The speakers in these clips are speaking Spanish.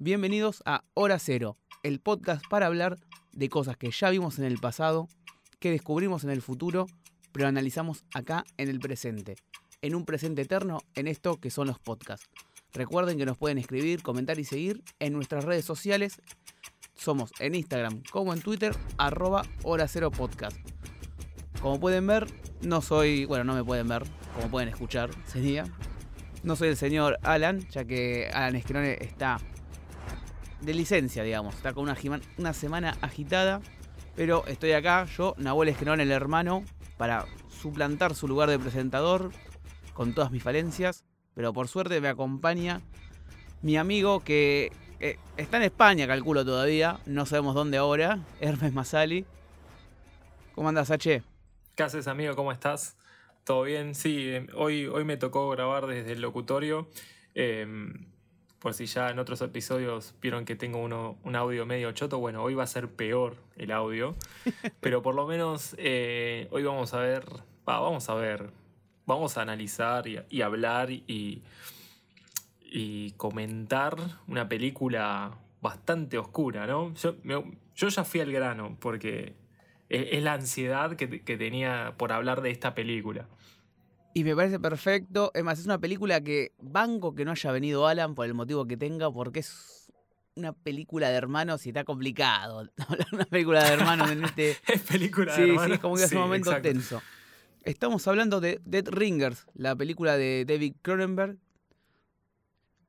Bienvenidos a Hora Cero, el podcast para hablar de cosas que ya vimos en el pasado, que descubrimos en el futuro, pero analizamos acá en el presente, en un presente eterno en esto que son los podcasts. Recuerden que nos pueden escribir, comentar y seguir en nuestras redes sociales. Somos en Instagram como en Twitter, arroba Hora Cero Podcast. Como pueden ver, no soy, bueno, no me pueden ver, como pueden escuchar, sería. No soy el señor Alan, ya que Alan Esquerone está de licencia, digamos. Está con una, semana agitada. Pero estoy acá, yo, Nahuel Esquerón, el hermano, para suplantar su lugar de presentador con todas mis falencias. Pero por suerte me acompaña mi amigo que eh, está en España, calculo todavía. No sabemos dónde ahora. Hermes Masali. ¿Cómo andas, H? ¿Qué haces, amigo? ¿Cómo estás? ¿Todo bien? Sí, eh, hoy, hoy me tocó grabar desde el locutorio. Em, por si ya en otros episodios vieron que tengo uno, un audio medio choto, bueno, hoy va a ser peor el audio, pero por lo menos eh, hoy vamos a ver, vamos a ver, vamos a analizar y, hablar y, y, comentar una película bastante oscura, ¿no? Yo, yo ya fui al grano porque es, la ansiedad que, que tenía por hablar de esta película. Y me parece perfecto. Es más, es una película que banco que no haya venido Alan por el motivo que tenga, porque es una película de hermanos y está complicado hablar de una película de hermanos en este. es película de hermanos. Sí, es como que es un momento tenso. Estamos hablando de Dead Ringers, la película de David Cronenberg.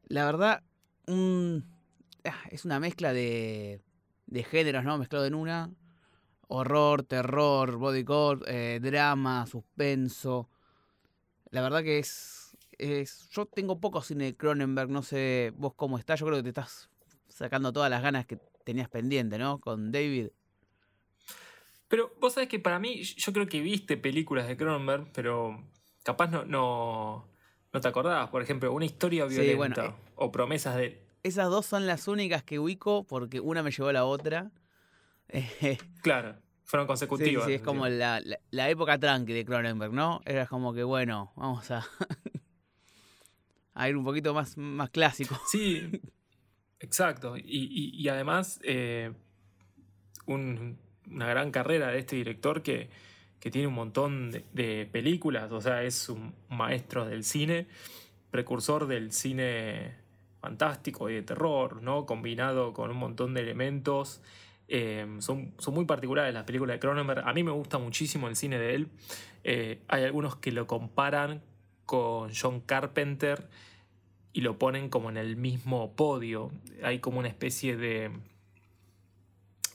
La verdad, ah, es una mezcla de, de géneros, ¿no? Mezclado en una. Horror, terror, bodycore, eh, drama, suspenso la verdad que es, es. Yo tengo poco cine de Cronenberg, no sé vos cómo estás. Yo creo que te estás sacando todas las ganas que tenías pendiente, ¿no? Con David. Pero vos sabés que para mí, yo creo que viste películas de Cronenberg, pero capaz no, no, no te acordabas. Por ejemplo, una historia violenta eh, o promesas de. Esas dos son las únicas que ubico porque una me llevó a la otra. claro. Fueron consecutivas. Sí, sí es como la, la, época tranqui de Cronenberg, ¿no? Era como que, bueno, vamos a, a ir un poquito más, más clásico. Sí, exacto. Y, y, además, eh, una gran carrera de este director que, que tiene un montón de, de, películas, o sea, es un maestro del cine, precursor del cine fantástico y de terror, ¿no? Combinado con un montón de elementos Em, son, son, muy particulares las películas de Cronenberg. A mí me gusta muchísimo el cine de él. Eh, hay algunos que lo comparan con John Carpenter y lo ponen como en el mismo podio. Hay como una especie de,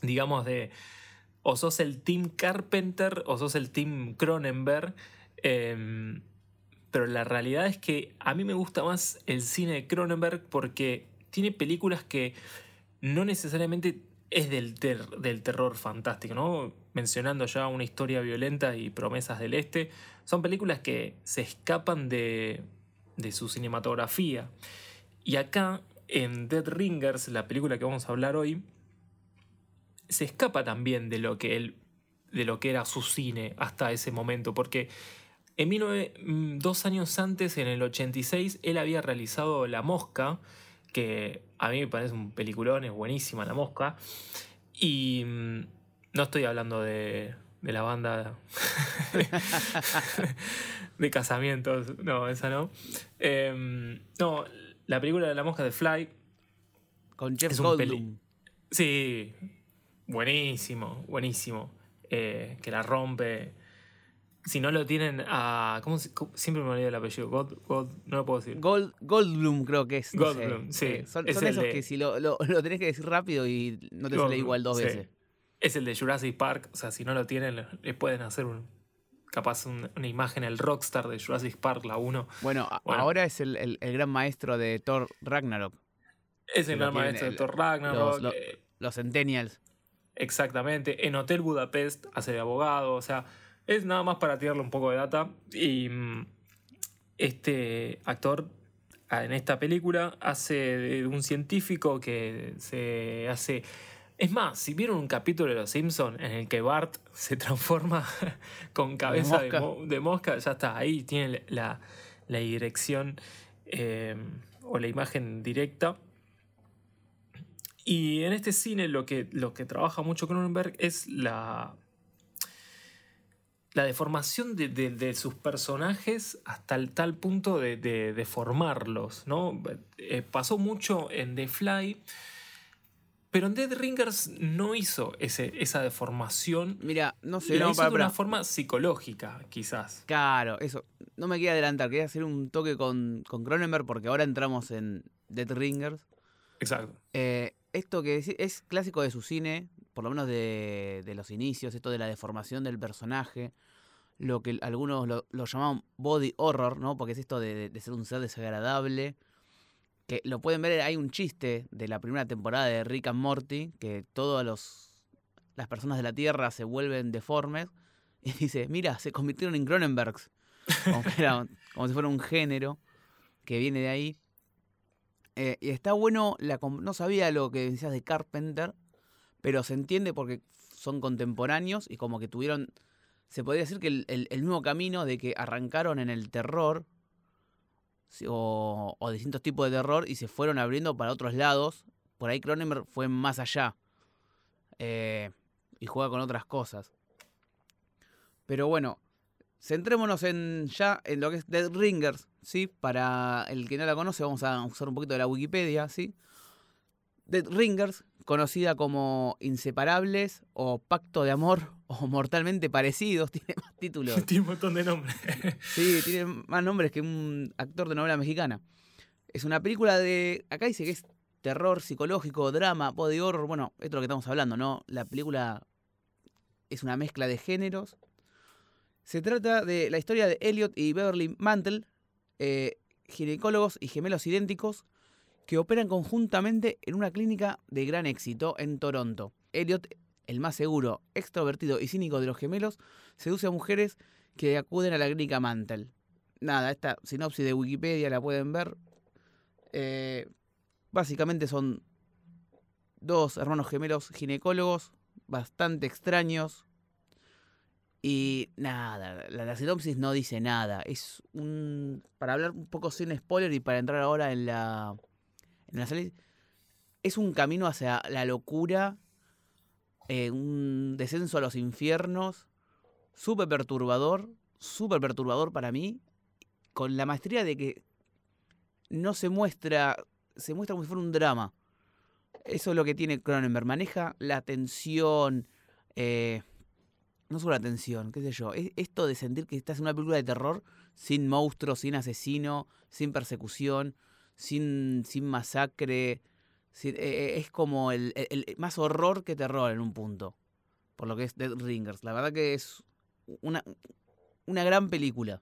digamos, de, o sos el Team Carpenter o sos el Team Cronenberg. Em, pero la realidad es que a mí me gusta más el cine de Cronenberg porque tiene películas que no necesariamente es del, del terror fantástico, ¿no? Mencionando ya una historia violenta y promesas del este, son películas que se escapan de, de su cinematografía. Y acá, en Dead Ringers, la película que vamos a hablar hoy, se escapa también de lo que de lo que era su cine hasta ese momento, porque en mm, dos años antes, en el 86, él había realizado La Mosca, que a mí me parece un peliculón, es buenísima La Mosca. Y mm, no estoy hablando de, de la banda de casamientos, no, esa no. Em, no, la película de La Mosca de Fly. Con Jeff Goldblum. Sí, buenísimo, buenísimo. Eh, que la rompe si no lo tienen a. ¿cómo siempre me olvido el apellido. God, God, no lo puedo decir. Gold, Goldblum, creo que es. Goldblum, sí. Eh, son, esos que si lo, lo, tenés que decir rápido y no te sale igual dos veces. Es el de Jurassic Park. O sea, si no lo tienen, le pueden hacer un, capaz una imagen, el rockstar de Jurassic Park, la 1. Bueno, ahora es el, el, gran maestro de Thor Ragnarok. Es el gran maestro de Thor Ragnarok. Los, eh, los Centennials. Exactamente. En Hotel Budapest hace de abogado. O sea es nada más para tirarle un poco de data. Y mm, este actor ah, en esta película hace de un científico que se hace... Es más, si vieron un capítulo de Los Simpsons en el que Bart se transforma con cabeza de mosca, ya está, ahí tiene la, dirección eh, o la imagen directa. Y en este cine lo que, lo que trabaja mucho Cronenberg es la, la deformación de, sus personajes hasta el tal punto de, de formarlos. ¿no? Eh, pasó mucho en The Fly. Pero en Dead Ringers no hizo ese, esa deformación. Mira, no sé, no, hizo de una forma psicológica, quizás. Claro, eso. No me quería adelantar, quería hacer un toque con, con Cronenberg porque ahora entramos en Dead Ringers. Exacto. Eh, esto que es, clásico de su cine, por lo menos de, los inicios, esto de la deformación del personaje, lo que algunos lo, lo llaman body horror, ¿no? Porque es esto de, ser un ser desagradable que lo pueden ver, hay un chiste de la primera temporada de Rick and Morty, que todas las personas de la Tierra se vuelven deformes, y dice, mira, se convirtieron en Cronenbergs, como, si fuera un género que viene de ahí. Eh, y está bueno, no sabía lo que decías de Carpenter, pero se entiende porque son contemporáneos y como que tuvieron, se podría decir que el, mismo camino de que arrancaron en el terror, o, distintos tipos de terror y se fueron abriendo para otros lados. Por ahí Cronenberg fue más allá eh, y juega con otras cosas. Pero bueno, centrémonos en ya en lo que es Dead Ringers, ¿sí? Para el que no la conoce, vamos a usar un poquito de la Wikipedia, ¿sí? Dead Ringers, conocida como Inseparables o Pacto de Amor o Mortalmente Parecidos, tiene más títulos. tiene un montón de nombres. sí, tiene más nombres que un actor de novela mexicana. Es una película de. Acá dice que es terror psicológico, drama, body horror. Bueno, esto es lo que estamos hablando, ¿no? La película es una mezcla de géneros. Se trata de la historia de Elliot y Beverly Mantle, eh, ginecólogos y gemelos idénticos que operan conjuntamente en una clínica de gran éxito en Toronto. Elliot, el más seguro, extrovertido y cínico de los gemelos, seduce a mujeres que acuden a la clínica Mantle. Nada, esta sinopsis de Wikipedia la pueden ver. Eh, básicamente son dos hermanos gemelos ginecólogos, bastante extraños. Y nada, la, la, sinopsis no dice nada. Es un. Para hablar un poco sin spoiler y para entrar ahora en la, es un camino hacia la locura, eh, un descenso a los infiernos, súper perturbador, súper perturbador para mí, con la maestría de que no se muestra, se muestra como si fuera un drama. Eso es lo que tiene Cronenberg, maneja la tensión, eh, no solo la tensión, qué sé yo, esto de sentir que estás en una película de terror sin monstruos, sin asesino, sin persecución, sin, sin masacre. E, e, es como el, más horror que terror en un punto. Por lo que es Dead Ringers. La verdad que es una, una gran película.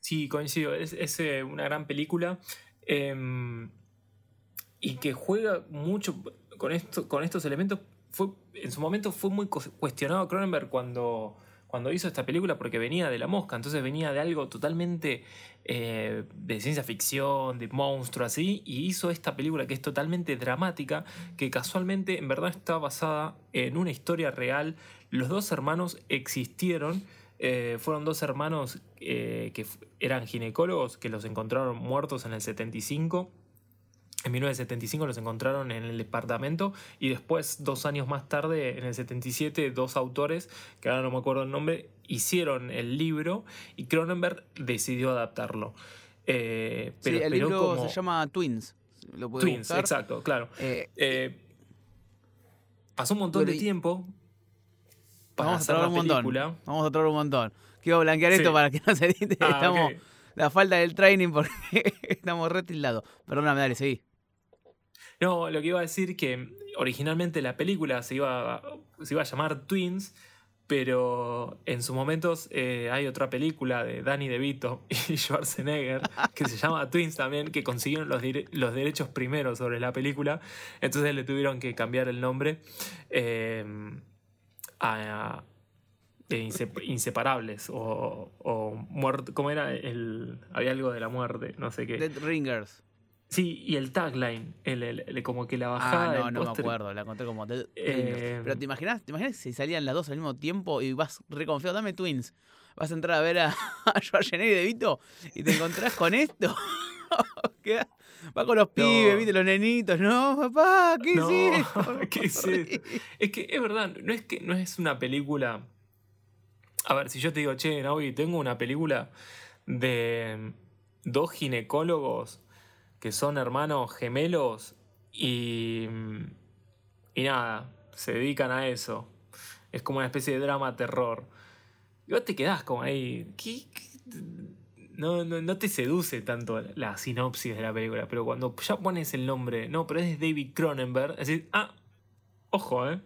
Sí, coincido. Es, es eh, una gran película. Em, y que juega mucho con, esto, con estos elementos. Fue, en su momento fue muy cuestionado Cronenberg cuando cuando hizo esta película porque venía de la mosca, entonces venía de algo totalmente eh, de ciencia ficción, de monstruo así, y hizo esta película que es totalmente dramática, que casualmente en verdad está basada en una historia real. Los dos hermanos existieron. Eh, fueron dos hermanos eh, que eran ginecólogos que los encontraron muertos en el 75 en 1975 los encontraron en el departamento y después, dos años más tarde, en el 77, dos autores, que ahora no me acuerdo el nombre, hicieron el libro y Cronenberg decidió adaptarlo. Eh, pero, sí, el libro se llama Twins. Twins, exacto, claro. Eh, eh, pasó un montón de tiempo para vamos hacer a la un película. Montón. Vamos a traer un montón. Quiero blanquear esto para que no se edite. Ah, estamos la falta del training porque estamos retildados. Perdóname, dale, seguí. No, lo que iba a decir que originalmente la película se iba, se iba a llamar Twins, pero en sus momentos eh, hay otra película de Danny DeVito y Schwarzenegger que se llama Twins también, que consiguieron los, derechos primero sobre la película, entonces le tuvieron que cambiar el nombre eh, a, inseparables o, o muerte, ¿cómo era? El, había algo de la muerte, no sé qué. Dead Ringers. Sí, y el tagline, el, como que la bajada. Ah, no, no me acuerdo, la conté como. Eh, Pero ¿te imaginas, ¿te imaginas si salían las dos al mismo tiempo y vas reconfiado? Dame Twins. Vas a entrar a ver a, a Schwarzenegger y De Vito y te encontrás con esto. Va con los pibes, viste, los nenitos, ¿no? Papá, ¿qué No, hiciste? ¿qué hiciste? Es que es verdad, no es que no es una película. A ver, si yo te digo, che, Naui, tengo una película de dos ginecólogos que son hermanos gemelos y. y nada, se dedican a eso. Es como una especie de drama terror. Y vos te quedás como ahí. No, no, no te seduce tanto la sinopsis de la película, pero cuando ya pones el nombre, no, pero es David Cronenberg, decís, ah, ojo, ¿eh?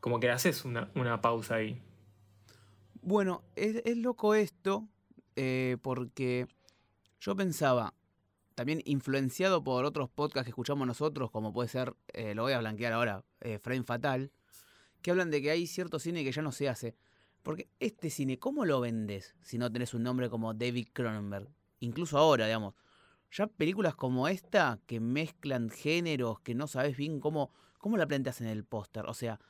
Como que haces una, una pausa ahí. Bueno, es, es loco esto, eh, porque yo pensaba, también influenciado por otros podcasts que escuchamos nosotros, como puede ser, eh, lo voy a blanquear ahora, eh, Frame Fatal, que hablan de que hay cierto cine que ya no se hace. Porque este cine, ¿cómo lo vendes si no tenés un nombre como David Cronenberg? Incluso ahora, digamos. Ya películas como esta que mezclan géneros, que no sabes bien cómo, cómo la planteas en el póster. O sea,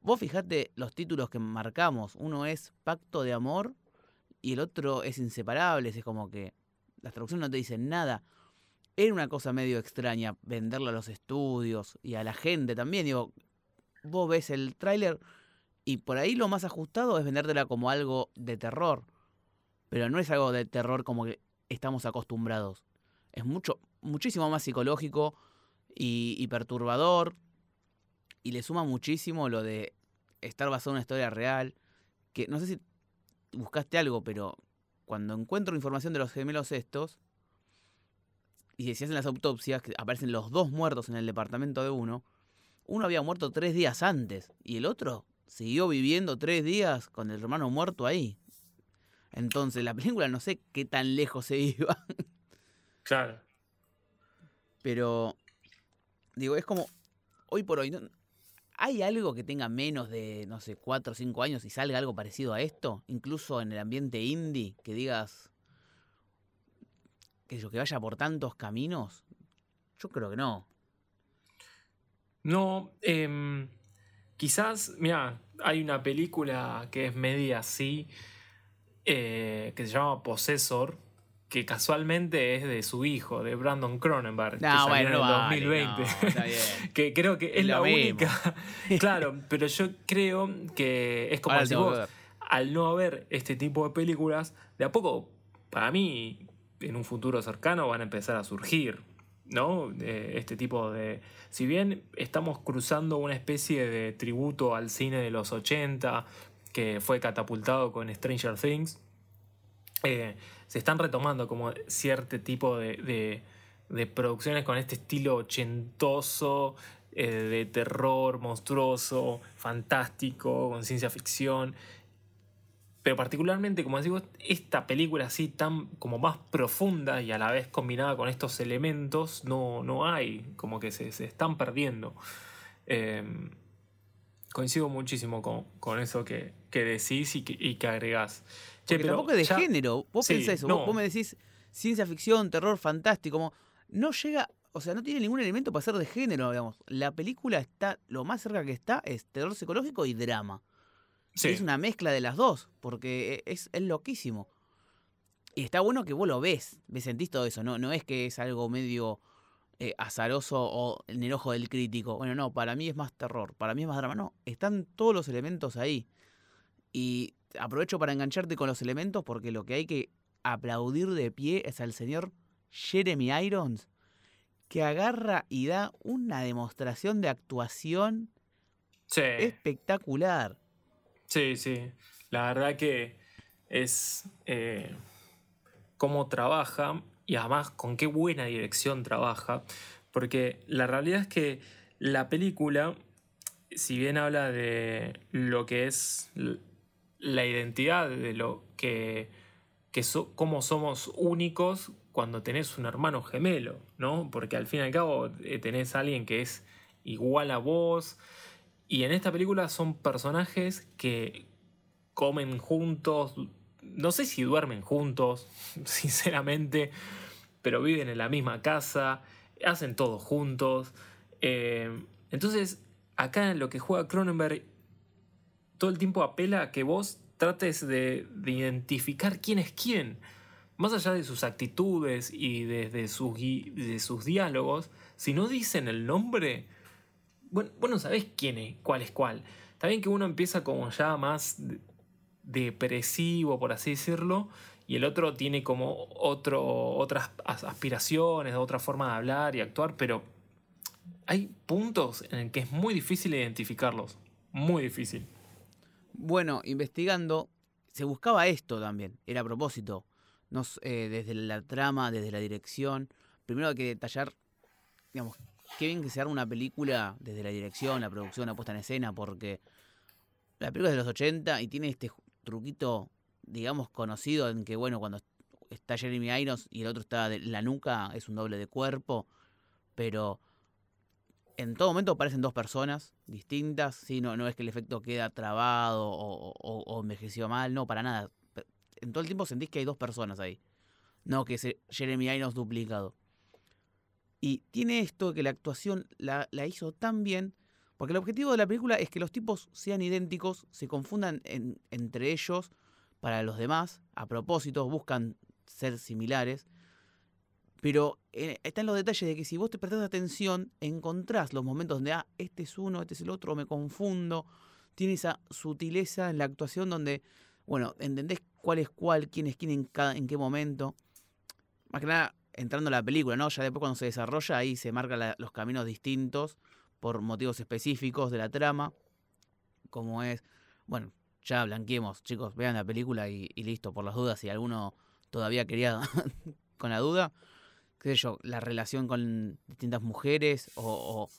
vos fijate los títulos que marcamos. Uno es Pacto de Amor y el otro es Inseparables. Es como que las traducciones no te dicen nada. Era una cosa medio extraña venderla a los estudios y a la gente también. Digo, vos ves el tráiler y por ahí lo más ajustado es vendértela como algo de terror. Pero no es algo de terror como que estamos acostumbrados. Es mucho, muchísimo más psicológico y, y perturbador. Y le suma muchísimo lo de estar basado en una historia real. Que no sé si buscaste algo, pero cuando encuentro información de los gemelos estos, y se hacen las autopsias, que aparecen los dos muertos en el departamento de uno, uno había muerto tres días antes y el otro siguió viviendo tres días con el hermano muerto ahí. Entonces la película no sé qué tan lejos se iba, Claro. pero digo, es como, hoy por hoy, ¿no? ¿hay algo que tenga menos de, no sé, cuatro o cinco años y salga algo parecido a esto? Incluso en el ambiente indie, que digas, que, yo, que vaya por tantos caminos. Yo creo que no. No, em, quizás, mira, hay una película que es media así, eh, que se llama Possessor, que casualmente es de su hijo, de Brandon Cronenberg, que No, bueno, en el vale, 2020. no, está bien. que creo que es, Es la única. claro, pero yo creo que es como que vos, ver. al no haber este tipo de películas, de a poco, para mí, en un futuro cercano van a empezar a surgir, ¿no? Eh, este tipo de... Si bien estamos cruzando una especie de tributo al cine de los 80, que fue catapultado con Stranger Things, eh, se están retomando como cierto tipo de, de- producciones con este estilo ochentoso, eh, de terror monstruoso, fantástico, con ciencia ficción. Pero particularmente, como decimos, esta película así tan como más profunda y a la vez combinada con estos elementos, no, no hay, como que se, se están perdiendo. Eh, coincido muchísimo con, con eso que, que decís y que, y que agregás. Che, pero tampoco es de ya- género. Vos Sí, pensás eso. no. Vos, vos me decís ciencia ficción, terror fantástico. Como, no llega. O sea, no tiene ningún elemento para ser de género, digamos. La película está. Lo más cerca que está es terror psicológico y drama. Sí. Es una mezcla de las dos. Porque es, es loquísimo. Y está bueno que vos lo ves. Ves, sentís todo eso. No, no es que es algo medio eh, azaroso o en el ojo del crítico. Bueno, no, para mí es más terror. Para mí es más drama. No, están todos los elementos ahí. Y aprovecho para engancharte con los elementos porque lo que hay que aplaudir de pie es al señor Jeremy Irons, que agarra y da una demostración de actuación Sí. espectacular. Sí, sí. La verdad que es eh, cómo trabaja y además con qué buena dirección trabaja. Porque la realidad es que la película, si bien habla de lo que es la identidad, de lo que, que so- cómo somos únicos cuando tenés un hermano gemelo, ¿no? Porque al fin y al cabo eh, tenés a alguien que es igual a vos. Y en esta película son personajes que comen juntos, no sé si duermen juntos, sinceramente, pero viven en la misma casa, hacen todo juntos. Eh, entonces, acá lo que juega Cronenberg todo el tiempo apela a que vos trates de, de identificar quién es quién. más allá de sus actitudes y de, sus, de sus diálogos, si no dicen el nombre, bueno, bueno sabés quién es, cuál es cuál. Está bien que uno empieza como ya más depresivo, por así decirlo, y el otro tiene como otro, otras aspiraciones, otra forma de hablar y actuar, pero hay puntos en el que es muy difícil identificarlos. Muy difícil. Bueno, investigando, se buscaba esto también, era a propósito. Eh, desde la trama, desde la dirección. Primero hay que detallar, digamos, qué bien que se arma una película desde la dirección, la producción, la puesta en escena, porque la película es de los 80 y tiene este truquito, digamos, conocido en que, bueno, cuando está Jeremy Irons y el otro está de la nuca, es un doble de cuerpo, pero en todo momento parecen dos personas distintas, ¿sí? no, no es que el efecto queda trabado o, o, envejeció mal, no, para nada. En todo el tiempo sentís que hay dos personas ahí, no que es Jeremy Irons duplicado. Y tiene esto que la actuación la, hizo tan bien, porque el objetivo de la película es que los tipos sean idénticos, se confundan entre ellos para los demás, a propósito, buscan ser similares pero eh, está en los detalles de que si vos te prestás atención, encontrás los momentos donde, ah, este es uno, este es el otro, me confundo. Tiene esa sutileza en la actuación donde, bueno, entendés cuál es cuál, quién es quién en, cada, en qué momento. Más que nada, entrando la película, ¿no? Ya después cuando se desarrolla, ahí se marcan los caminos distintos por motivos específicos de la trama. Como es, bueno, ya blanqueemos, chicos, vean la película y, listo, por las dudas, si alguno todavía quería con la duda qué sé yo, la relación con distintas mujeres o,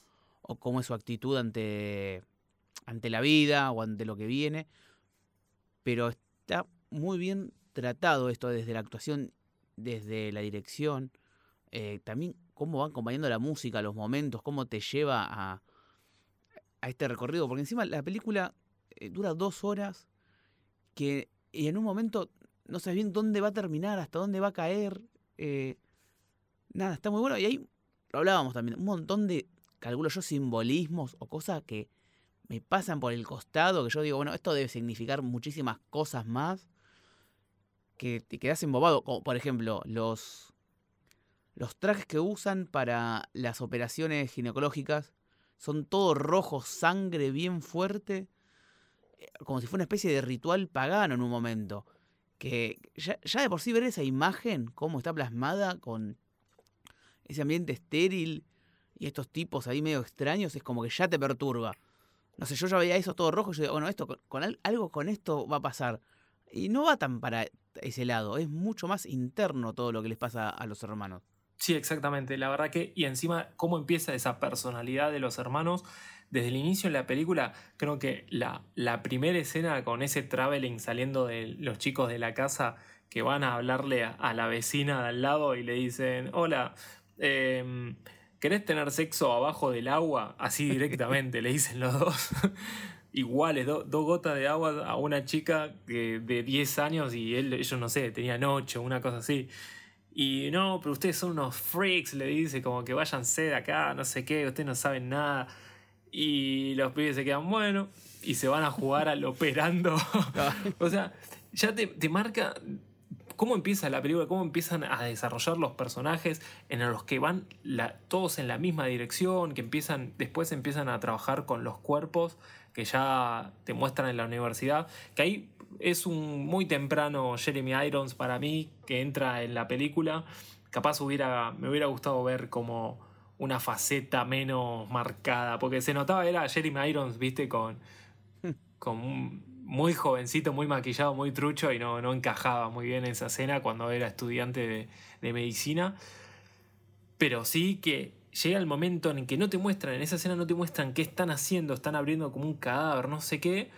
cómo es su actitud ante, ante la vida o ante lo que viene. Pero está muy bien tratado esto desde la actuación, desde la dirección, eh, también cómo van acompañando la música, los momentos, cómo te lleva a, a este recorrido. Porque encima la película eh, dura dos horas que y en un momento no sabes bien dónde va a terminar, hasta dónde va a caer. Eh, nada, está muy bueno. Y ahí lo hablábamos también, un montón de, calculo yo, simbolismos o cosas que me pasan por el costado, que yo digo, bueno, esto debe significar muchísimas cosas más, que te quedas embobado, como por ejemplo, los, los trajes que usan para las operaciones ginecológicas son todos rojos, sangre bien fuerte, eh, como si fuera una especie de ritual pagano en un momento. Que ya, ya de por sí ver esa imagen, cómo está plasmada con ese ambiente estéril y estos tipos ahí medio extraños, es como que ya te perturba. No sé, yo ya veía eso todo rojo y yo digo, bueno, esto, con, algo con esto va a pasar. Y no va tan para ese lado, es mucho más interno todo lo que les pasa a los hermanos. Sí, exactamente. La verdad que, y encima, cómo empieza esa personalidad de los hermanos. Desde el inicio de la película, creo que la, la primera escena con ese traveling saliendo de los chicos de la casa que van a hablarle a la vecina de al lado y le dicen, hola, Em, ¿Querés tener sexo abajo del agua? Así directamente, le dicen los dos. Iguales, dos gotas de agua a una chica de 10 años y él, ellos no sé, tenían 8, una cosa así. Y no, pero ustedes son unos freaks, le dice, como que váyanse de acá, no sé qué, ustedes no saben nada. Y los pibes se quedan, bueno, y se van a jugar al operando. o sea, ya te, te marca cómo empieza la película, cómo empiezan a desarrollar los personajes en los que van todos en la misma dirección, que empiezan, después empiezan a trabajar con los cuerpos que ya te muestran en la universidad, que ahí es un muy temprano Jeremy Irons para mí, que entra en la película. Capaz hubiera, me hubiera gustado ver como una faceta menos marcada, porque se notaba, era Jeremy Irons, viste, con, con un, muy jovencito, muy maquillado, muy trucho y no, no encajaba muy bien en esa escena cuando era estudiante de, medicina. Pero sí que llega el momento en que no te muestran, en esa escena no te muestran qué están haciendo, están abriendo como un cadáver, no sé qué.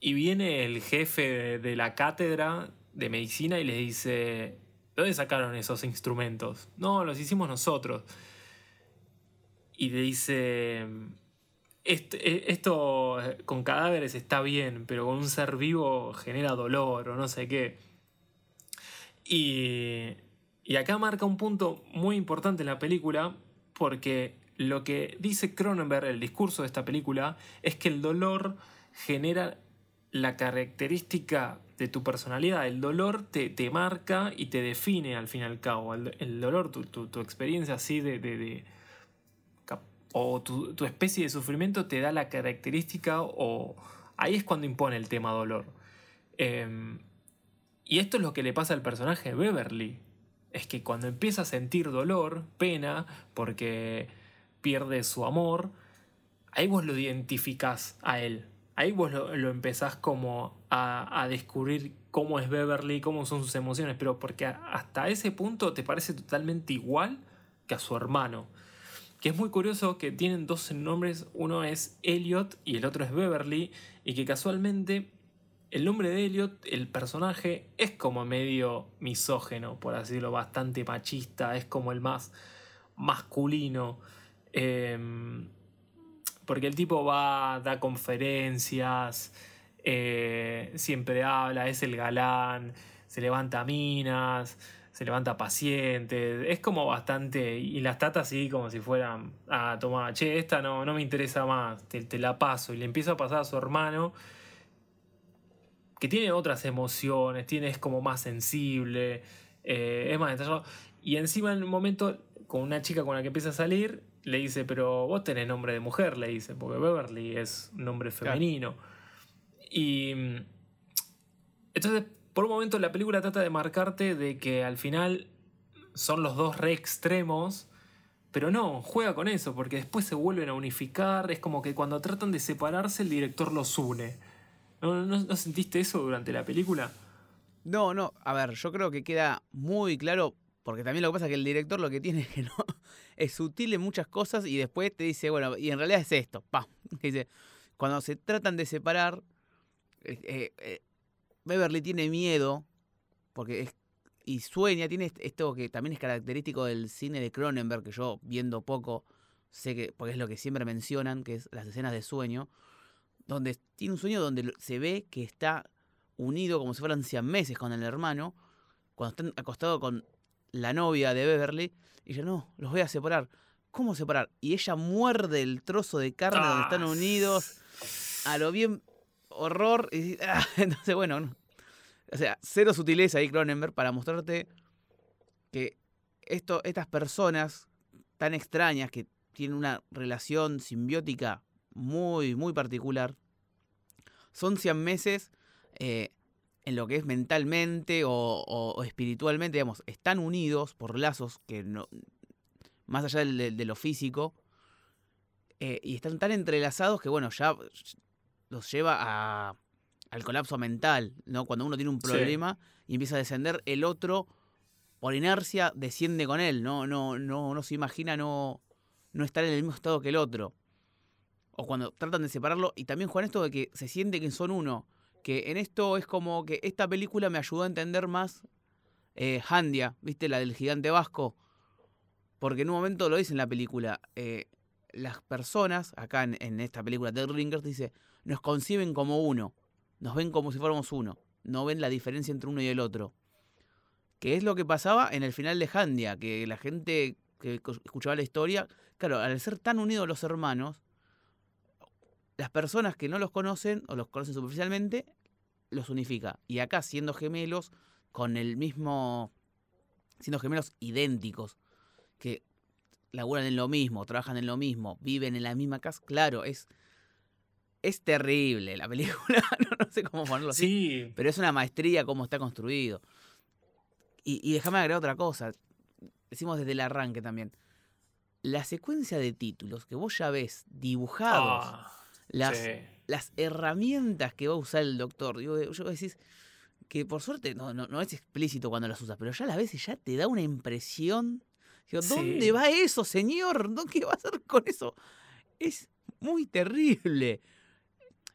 Y viene el jefe de, la cátedra de medicina y les dice, ¿de dónde sacaron esos instrumentos? No, los hicimos nosotros. Y le dice, eh, esto, con cadáveres está bien, pero con un ser vivo genera dolor o no sé qué. Y, y acá marca un punto muy importante en la película porque lo que dice Cronenberg, el discurso de esta película, es que el dolor genera la característica de tu personalidad. El dolor te, te, marca y te define al fin y al cabo. El, dolor, tu, tu, experiencia así de, de, o tu, tu, especie de sufrimiento te da la característica o ahí es cuando impone el tema dolor. Em, y esto es lo que le pasa al personaje de Beverly. Es que cuando empieza a sentir dolor, pena, porque pierde su amor, ahí vos lo identificás a él. Ahí vos lo, empezás como a, a, descubrir cómo es Beverly, cómo son sus emociones, pero porque hasta ese punto te parece totalmente igual que a su hermano. Que es muy curioso que tienen dos nombres, uno es Elliot y el otro es Beverly, y que casualmente el nombre de Elliot, el personaje, es como medio misógeno, por así decirlo, bastante machista, es como el más masculino. Em, porque el tipo va, da conferencias, eh, siempre habla, es el galán, se levanta minas, se levanta pacientes, es como bastante, y las tatas así como si fueran, ah, toma, che, esta no, no me interesa más, te, te la paso, y le empieza a pasar a su hermano que tiene otras emociones, tiene, es como más sensible, eh, es más detallado. Y encima en un momento, con una chica con la que empieza a salir, le dice, pero vos tenés nombre de mujer, le dice, porque Beverly es nombre femenino. Y entonces, por un momento la película trata de marcarte de que al final son los dos re extremos, pero no, juega con eso, porque después se vuelven a unificar, es como que cuando tratan de separarse el director los une. ¿No, sentiste eso durante la película? No, no. A ver, yo creo que queda muy claro, porque también lo que pasa es que el director lo que tiene es que no es sutil en muchas cosas y después te dice, bueno, y en realidad es esto. Pa. Dice, cuando se tratan de separar, eh, eh, Beverly tiene miedo, porque es, y sueña, tiene esto que también es característico del cine de Cronenberg, que yo viendo poco sé que, porque es lo que siempre mencionan, que es las escenas de sueño donde tiene un sueño donde se ve que está unido como si fueran meses con el hermano, cuando están acostados con la novia de Beverly, y ella, no, los voy a separar. ¿Cómo separar? Y ella muerde el trozo de carne donde están ah. unidos, a lo bien horror, y ah, entonces bueno, o sea, cero sutileza ahí Cronenberg para mostrarte que esto, estas personas tan extrañas que tienen una relación simbiótica muy, muy particular. Son 100 meses eh, en lo que es mentalmente o, espiritualmente, digamos, están unidos por lazos que no, más allá de, lo físico, eh, y están tan entrelazados que, bueno, ya los lleva a, al colapso mental, ¿no? Cuando uno tiene un problema y empieza a descender, el otro, por inercia, desciende con él, ¿no? No, no, no se imagina no, no estar en el mismo estado que el otro o cuando tratan de separarlo, y también Juan esto de que se siente que son uno, que en esto es como que esta película me ayudó a entender más eh, Handia, ¿viste? La del gigante vasco, porque en un momento lo dice en la película, eh, las personas, acá en, esta película de Ringers, dice, nos conciben como uno, nos ven como si fuéramos uno, no ven la diferencia entre uno y el otro. Que es lo que pasaba en el final de Handia, que la gente que escuchaba la historia, claro, al ser tan unidos los hermanos, las personas que no los conocen o los conocen superficialmente, los unifica. Y acá, siendo gemelos, con el mismo. siendo gemelos idénticos, que laburan en lo mismo, trabajan en lo mismo, viven en la misma casa, claro, es. Es terrible la película, no, sé cómo ponerlo así. Pero es una maestría cómo está construido. Y, déjame agregar otra cosa. Decimos desde el arranque también. La secuencia de títulos que vos ya ves dibujados. Ah las, las herramientas que va a usar el doctor. Digo, yo decís que por suerte no, no, es explícito cuando las usas, pero ya a la vez ya te da una impresión. Digo, ¿dónde va eso, señor? ¿Qué va a hacer con eso? Es muy terrible.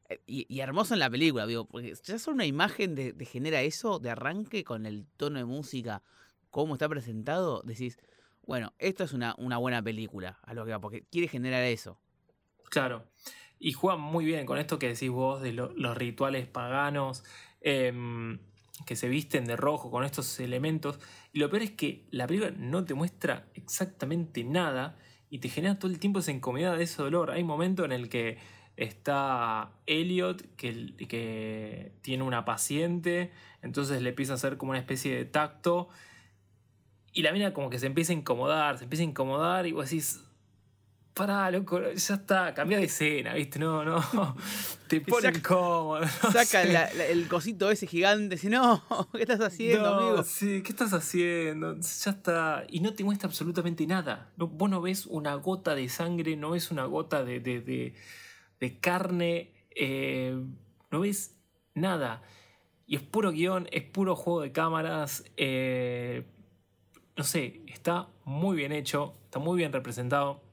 Eh, y, hermoso en la película, digo, porque ya solo una imagen de, genera eso de arranque con el tono de música, cómo está presentado, decís, bueno, esto es una, una buena película, a lo que va, porque quiere generar eso. Claro. Y juega muy bien con esto que decís vos de los rituales paganos em, que se visten de rojo con estos elementos. Y lo peor es que la película no te muestra exactamente nada y te genera todo el tiempo esa incomodidad de ese dolor. Hay un momento en el que está Elliot, que, que tiene una paciente, entonces le empieza a hacer como una especie de tacto. Y la mina como que se empieza a incomodar, se empieza a incomodar y vos decís, pará, loco, ya está, cambia de escena, ¿viste? No, no, te pone incómodo. saca el cosito ese gigante, dice, no, ¿qué estás haciendo, amigo? Sí, ¿qué estás haciendo? Ya está. Y no te muestra absolutamente nada. No, vos no ves una gota de sangre, no ves una gota de, de, de, carne, eh, no ves nada. Y es puro guion, es puro juego de cámaras. Eh, no sé, está muy bien hecho, está muy bien representado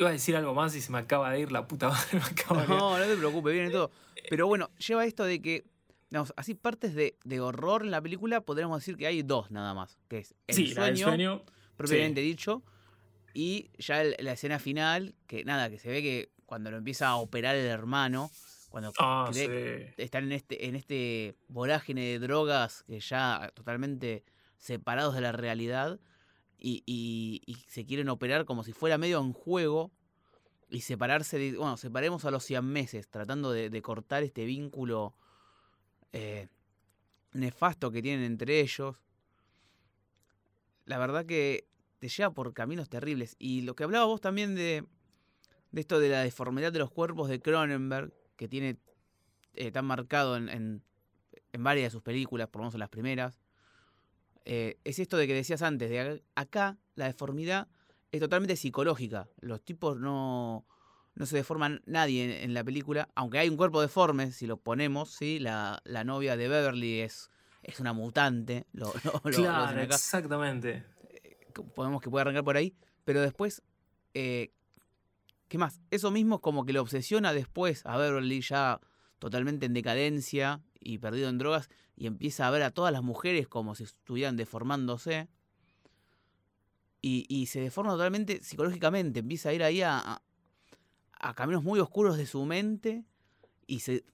Iba a decir algo más y se me acaba de ir la puta madre. no, no te preocupes, viene todo. Pero bueno, lleva esto de que, digamos, así partes de, horror en la película, podríamos decir que hay dos nada más. Que es el sueño, propiamente dicho, y ya la escena final, que nada, que se ve que cuando lo empieza a operar el hermano, cuando ah, están en este, en este vorágine de drogas que ya totalmente separados de la realidad, y, se quieren operar como si fuera medio en juego y separarse de, bueno, separemos a los meses tratando de, cortar este vínculo eh, nefasto que tienen entre ellos. La verdad que te lleva por caminos terribles. Y lo que hablaba vos también de, de esto de la deformidad de los cuerpos de Cronenberg, que tiene eh, tan marcado en, en, en varias de sus películas, por lo menos en las primeras, eh, es esto de que decías antes, de acá la deformidad es totalmente psicológica. Los tipos no, no se deforman nadie en, la película, aunque hay un cuerpo deforme, si lo ponemos, ¿sí? la, la novia de Beverly es, es una mutante. Lo, claro, exactamente. Eh, podemos que pueda arrancar por ahí, pero después, eh, ¿qué más? Eso mismo como que lo obsesiona después a Beverly ya totalmente en decadencia y perdido en drogas y empieza a ver a todas las mujeres como si estuvieran deformándose. Y, se deforma totalmente psicológicamente, empieza a ir ahí a, a, caminos muy oscuros de su mente y se,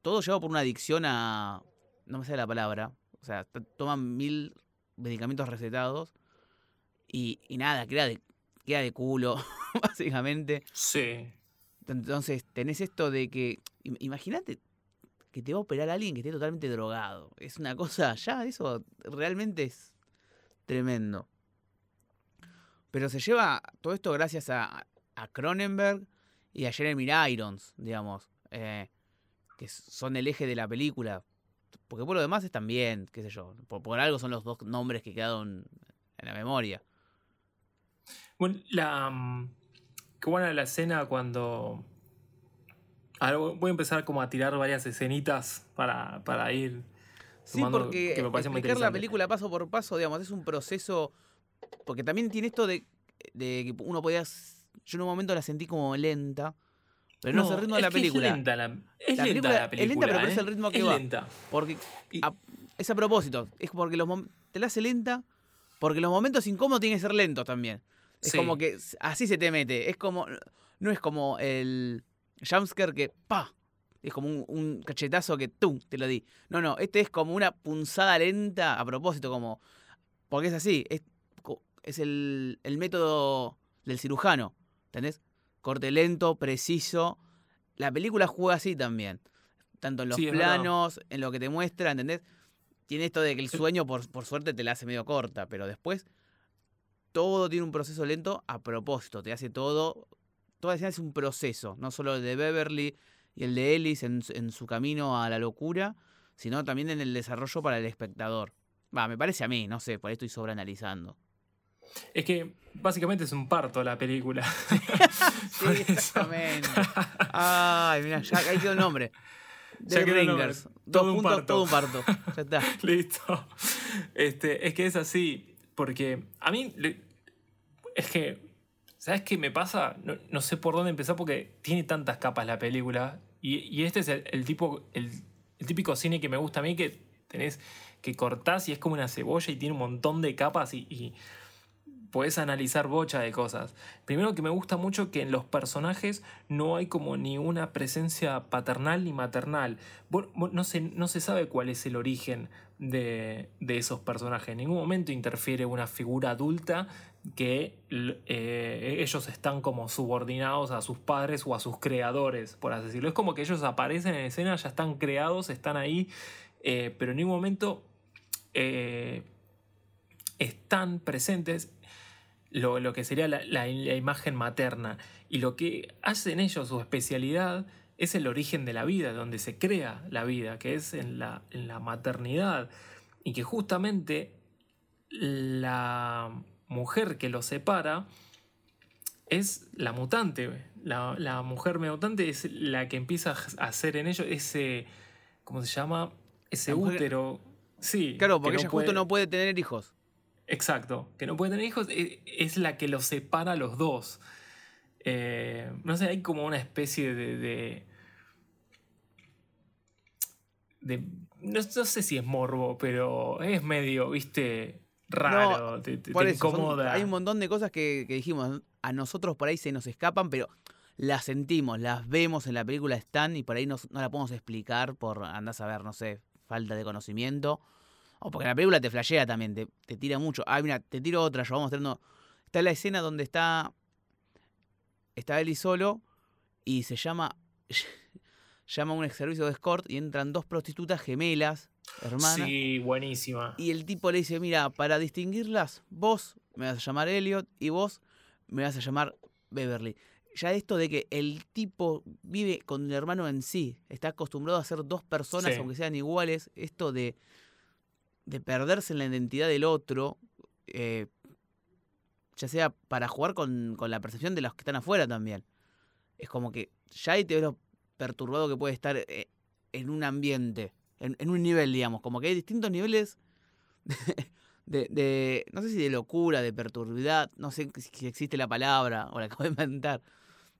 todo lleva por una adicción a... no me sé la palabra, o sea, toman mil medicamentos recetados y, y nada, queda de, queda de culo, básicamente. Sí. Entonces tenés esto de que, imagínate que te va a operar alguien que esté totalmente drogado. Es una cosa, ya, eso realmente es tremendo. Pero se lleva todo esto gracias a, Cronenberg y a Jeremy Irons, digamos, eh, que son el eje de la película. Porque por lo demás están bien, qué sé yo. Por, algo son los dos nombres que quedaron en la memoria. Bueno, la. Mm, qué buena la escena cuando voy a empezar como a tirar varias escenitas para, para ir. Sí, porque que explicar la película paso por paso, digamos, es un proceso. Porque también tiene esto de, que uno podía. Yo en un momento la sentí como lenta. Pero no, es el ritmo de la película. Es lenta la, es lenta la película. Es lenta, pero es el ritmo que es va. Lenta. Porque es a propósito. Es porque los te la hace lenta. Porque los momentos incómodos tienen que ser lentos también. Es como que así se te mete. Es como. No es como el jumpscare que pa. Es como un, cachetazo que tú te lo di. No, no, este es como una punzada lenta a propósito, como. Porque es así. Es, es el, el método del cirujano. ¿Entendés? Corte lento, preciso. La película juega así también. Tanto en los planos, en lo que te muestra, ¿entendés? Tiene esto de que el sueño, por, por suerte, te la hace medio corta, pero después todo tiene un proceso lento a propósito. Te hace todo toda la escena es un proceso, no solo el de Beverly y el de Ellis en, su camino a la locura, sino también en el desarrollo para el espectador. Va, me parece a mí, no sé, por ahí estoy sobreanalizando. Es que básicamente es un parto la película. sí, exactamente. Ay, mira, ya ahí quedó el nombre. The Ringers. Todo, un parto. todo un parto. Ya está. Listo. Este, es que es así. Porque a mí. Es que ¿Sabes qué me pasa? No, sé por dónde empezar porque tiene tantas capas la película. Y, este es el, tipo, el, típico cine que me gusta a mí, que tenés que cortás y es como una cebolla y tiene un montón de capas y, Podés analizar bocha de cosas. Primero que me gusta mucho que en los personajes no hay como ni una presencia paternal ni maternal. no, se, no se sabe cuál es el origen de, esos personajes. En ningún momento interfiere una figura adulta que eh, ellos están como subordinados a sus padres o a sus creadores, por así decirlo. Es como que ellos aparecen en escena, ya están creados, están ahí, eh, pero en ningún momento eh, están presentes lo, que sería la, imagen materna. Y lo que hacen ellos, su especialidad, es el origen de la vida, donde se crea la vida, que es en la, maternidad. Y que justamente la mujer que los separa es la mutante. La, mujer mutante es la que empieza a hacer en ellos ese, ¿cómo se llama? Ese útero. Sí. Claro, porque ella justo no puede tener hijos. Exacto, que no puede tener hijos, e, es la que los separa a los dos. Eh, no sé, hay como una especie de. de, no, sé si es morbo, pero es medio, viste, raro, te, incomoda. hay un montón de cosas que, dijimos, a nosotros por ahí se nos escapan, pero las sentimos, las vemos en la película, están y por ahí no, no la podemos explicar por, andás a ver, no sé, falta de conocimiento o porque la película te flashea también, te, tira mucho. Ah, mira, te tiro otra, yo vamos mostrando. Está la escena donde está. Está Eli solo y se llama. llama a un ex servicio de escort y entran dos prostitutas gemelas, hermanas. Sí, buenísima. Y el tipo le dice: Mira, para distinguirlas, vos me vas a llamar Elliot y vos me vas a llamar Beverly. Ya esto de que el tipo vive con el hermano en sí, está acostumbrado a ser dos personas, aunque sean iguales, esto de de perderse en la identidad del otro, eh, ya sea para jugar con, la percepción de los que están afuera también. Es como que ya ahí te ves lo perturbado que puede estar eh, en un ambiente, en, un nivel, digamos, como que hay distintos niveles de, no sé si de locura, de perturbidad, no sé si existe la palabra o la acabo de inventar,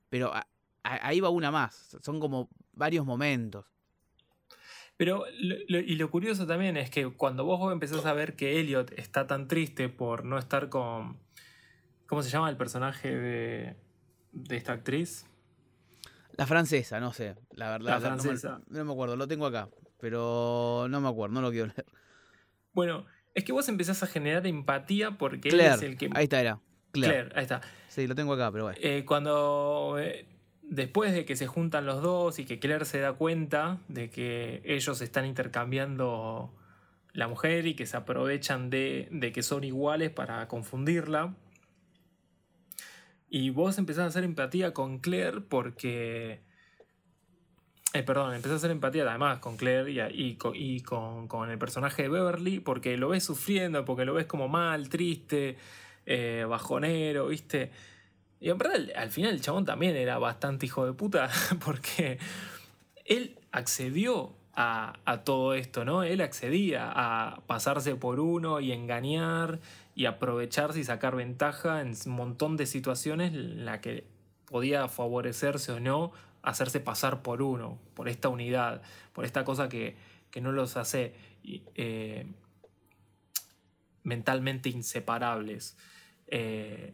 pero ahí va una más, son como varios momentos. Pero, y lo curioso también es que cuando vos empezás a ver que Elliot está tan triste por no estar con. ¿Cómo se llama el personaje de, de esta actriz? La francesa, no sé, la verdad. La francesa. No me, acuerdo, lo tengo acá, pero no me acuerdo, no lo quiero leer. Bueno, es que vos empezás a generar empatía porque él es el que. Ahí está, era. Claire. ahí está. Sí, lo tengo acá, pero bueno. Eh, cuando. Eh, después de que se juntan los dos y que Claire se da cuenta de que ellos están intercambiando la mujer y que se aprovechan de, que son iguales para confundirla. Y vos empezás a hacer empatía con Claire porque... Eh, perdón, empezás a hacer empatía además con Claire y, y, con, el personaje de Beverly porque lo ves sufriendo, porque lo ves como mal, triste, eh, bajonero, ¿viste? Y en verdad, al final el chabón también era bastante hijo de puta, porque él accedió a, todo esto, ¿no? Él accedía a pasarse por uno y engañar y aprovecharse y sacar ventaja en un montón de situaciones en la que podía favorecerse o no hacerse pasar por uno, por esta unidad, por esta cosa que, no los hace eh, mentalmente inseparables. Eh,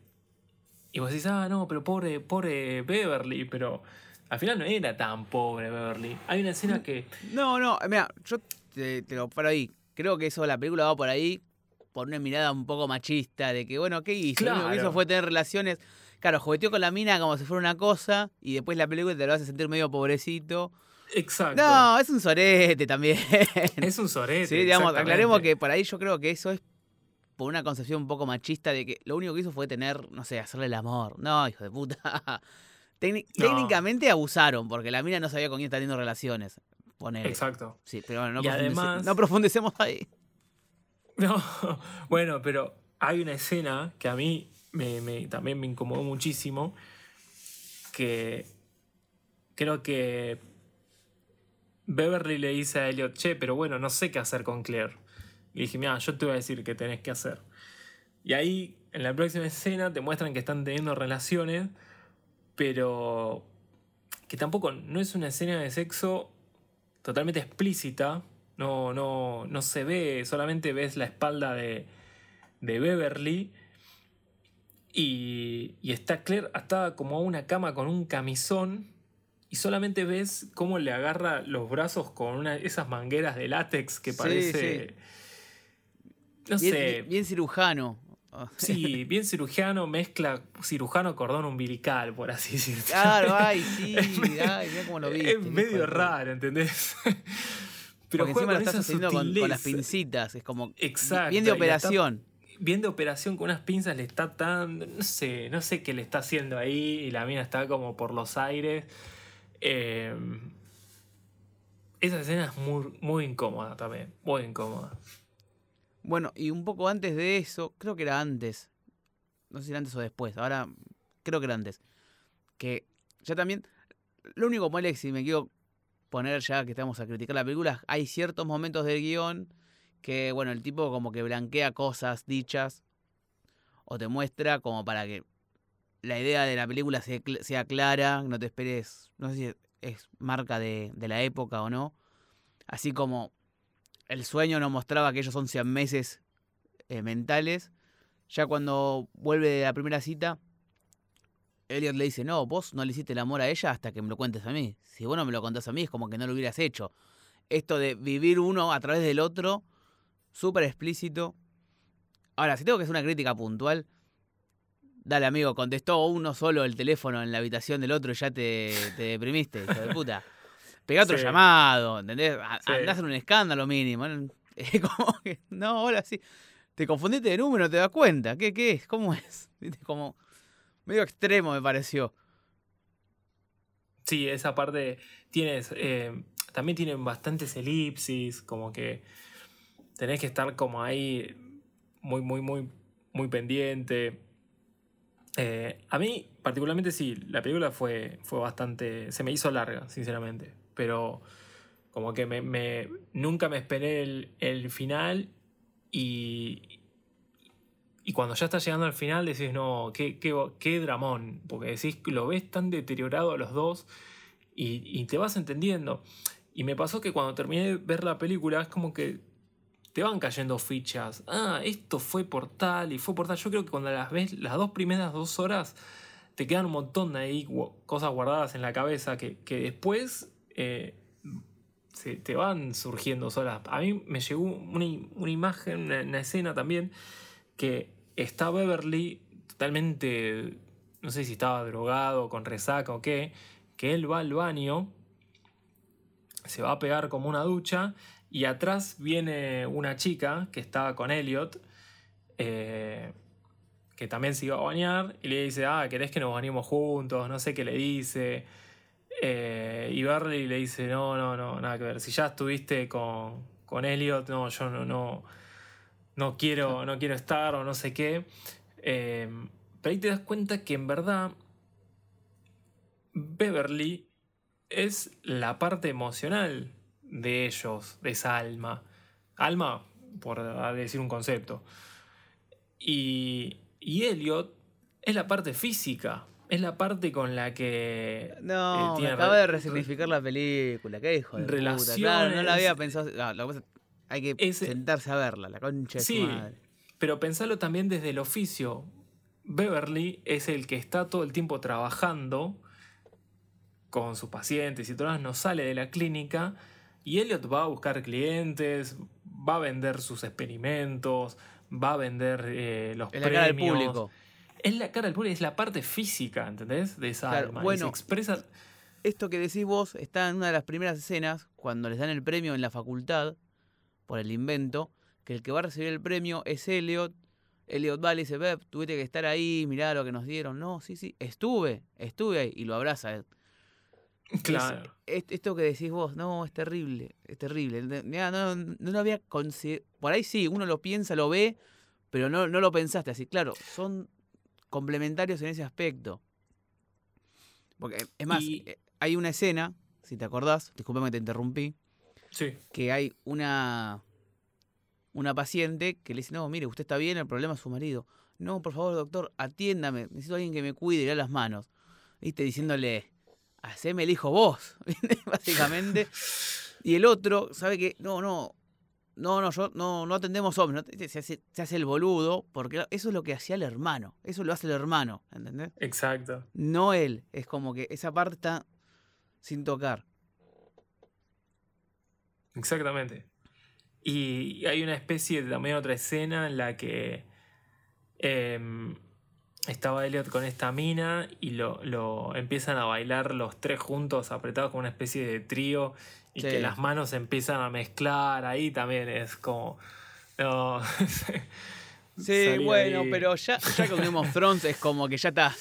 y vos decís, ah, no, pero pobre, pobre Beverly, pero al final no era tan pobre Beverly. Hay una escena que. No, no, mira, yo te, lo paro ahí. Creo que eso, la película va por ahí, por una mirada un poco machista, de que, bueno, ¿qué hizo? Lo que hizo fue tener relaciones. Claro, jugueteó con la mina como si fuera una cosa, y después la película te lo hace sentir medio pobrecito. Exacto. No, es un sorete también. Es un sorete. Sí, digamos, aclaremos que por ahí yo creo que eso es por una concepción un poco machista de que lo único que hizo fue tener, no sé, hacerle el amor. No, hijo de puta. Técnicamente abusaron, porque la mina no sabía con quién está teniendo relaciones. Exacto. Sí, pero bueno, no, profundicemos ahí. No, bueno, pero hay una escena que a mí me, también me incomodó muchísimo, que creo que Beverly le dice a Elliot, che, pero bueno, no sé qué hacer con Claire. Y dije, mira, yo te voy a decir qué tenés que hacer. Y ahí, en la próxima escena, te muestran que están teniendo relaciones, pero que tampoco no es una escena de sexo totalmente explícita. No, no, no se ve, solamente ves la espalda de, de Beverly. Y, y está Claire atada como a una cama con un camisón y solamente ves cómo le agarra los brazos con una, esas mangueras de látex que parece... No sé. Bien, cirujano. Sí, bien cirujano, mezcla cirujano cordón umbilical, por así decirlo. Claro, ay, sí, ay, mira cómo lo vi. Es medio raro, ¿entendés? Pero Porque encima lo estás haciendo con, las pincitas, es como Exacto, bien de operación. bien de operación con unas pinzas le está tan, no sé, no sé qué le está haciendo ahí y la mina está como por los aires. Eh, esa escena es muy, muy incómoda también, muy incómoda. Bueno, y un poco antes de eso, creo que era antes, no sé si era antes o después, ahora creo que era antes, que ya también, lo único malo es si me quiero poner ya que estamos a criticar la película, hay ciertos momentos del guion que, bueno, el tipo como que blanquea cosas dichas o te muestra como para que la idea de la película sea, clara, no te esperes, no sé si es marca de la época o no, así como el sueño nos mostraba que ellos son meses eh, mentales. Ya cuando vuelve de la primera cita, Elliot le dice, no, vos no le hiciste el amor a ella hasta que me lo cuentes a mí. Si vos no me lo contás a mí es como que no lo hubieras hecho. Esto de vivir uno a través del otro, súper explícito. Ahora, si tengo que hacer una crítica puntual, dale amigo, contestó uno solo el teléfono en la habitación del otro y ya te, te deprimiste, hijo de puta. Pegá otro llamado, ¿entendés? Andás en un escándalo mínimo. Es como que, no, ahora sí. Te confundiste de número, te das cuenta. ¿Qué, qué es? ¿Cómo es? Como medio extremo me pareció. Sí, esa parte tienes. Eh, también tienen bastantes elipsis, como que tenés que estar como ahí muy, muy, muy, muy pendiente. Eh, a mí, particularmente, sí, la película fue, fue bastante. se me hizo larga, sinceramente pero como que me, nunca me esperé el, final y, y cuando ya estás llegando al final decís, no, qué, qué, dramón, porque decís, lo ves tan deteriorado a los dos y, te vas entendiendo. Y me pasó que cuando terminé de ver la película es como que te van cayendo fichas. Ah, esto fue por tal y fue por tal. Yo creo que cuando las ves las dos primeras dos horas te quedan un montón de ahí cosas guardadas en la cabeza que, que después eh, se te van surgiendo solas. A mí me llegó una, imagen, una, escena también, que está Beverly totalmente, no sé si estaba drogado, con resaca o qué, que él va al baño, se va a pegar como una ducha, y atrás viene una chica que estaba con Elliot, eh, que también se iba a bañar, y le dice, ah, ¿querés que nos bañemos juntos? No sé qué le dice. Eh, y Barley le dice, no, no, no, nada que ver. Si ya estuviste con, con Elliot, no, yo no, no, no, quiero, no quiero estar o no sé qué. Eh, pero ahí te das cuenta que en verdad Beverly es la parte emocional de ellos, de esa alma. Alma, por decir un concepto. Y, y Elliot es la parte física es la parte con la que. No, eh, acaba de resignificar la película. Qué hijo de puta. Claro, no la había pensado. hay que sentarse a verla, la concha de su madre. Pero pensarlo también desde el oficio. Beverly es el que está todo el tiempo trabajando con sus pacientes y todas no sale de la clínica. Y Elliot va a buscar clientes, va a vender sus experimentos, va a vender eh, los premios. La público es la cara del público, es la parte física, ¿entendés? De esa alma. Bueno, expresa... Esto que decís vos está en una de las primeras escenas, cuando les dan el premio en la facultad, por el invento, que el que va a recibir el premio es Elliot. Elliot va y dice, Beb, tuviste que estar ahí, mirá lo que nos dieron. No, sí, sí, estuve, estuve ahí. Y lo abraza. Claro. esto que decís vos, no, es terrible, es terrible. no, no, lo había Por ahí sí, uno lo piensa, lo ve, pero no, no lo pensaste así. Claro, son complementarios en ese aspecto. Porque, es más, eh, hay una escena, si te acordás, disculpame que te interrumpí, sí. que hay una, una paciente que le dice, no, mire, usted está bien, el problema es su marido. No, por favor, doctor, atiéndame, necesito a alguien que me cuide y le las manos. ¿Viste? Diciéndole, haceme el hijo vos, básicamente. Y el otro sabe que, no, no, no, no, yo no, no atendemos hombres, se, hace, se hace el boludo, porque eso es lo que hacía el hermano, eso lo hace el hermano, ¿entendés? Exacto. No él, es como que esa parte está sin tocar. Exactamente. Y hay una especie de también otra escena en la que em, estaba Elliot con esta mina y lo, lo, empiezan a bailar los tres juntos, apretados como una especie de trío, y que las manos empiezan a mezclar. Ahí también es como. No. sí, bueno, pero ya, ya con Game of Thrones es como que ya está.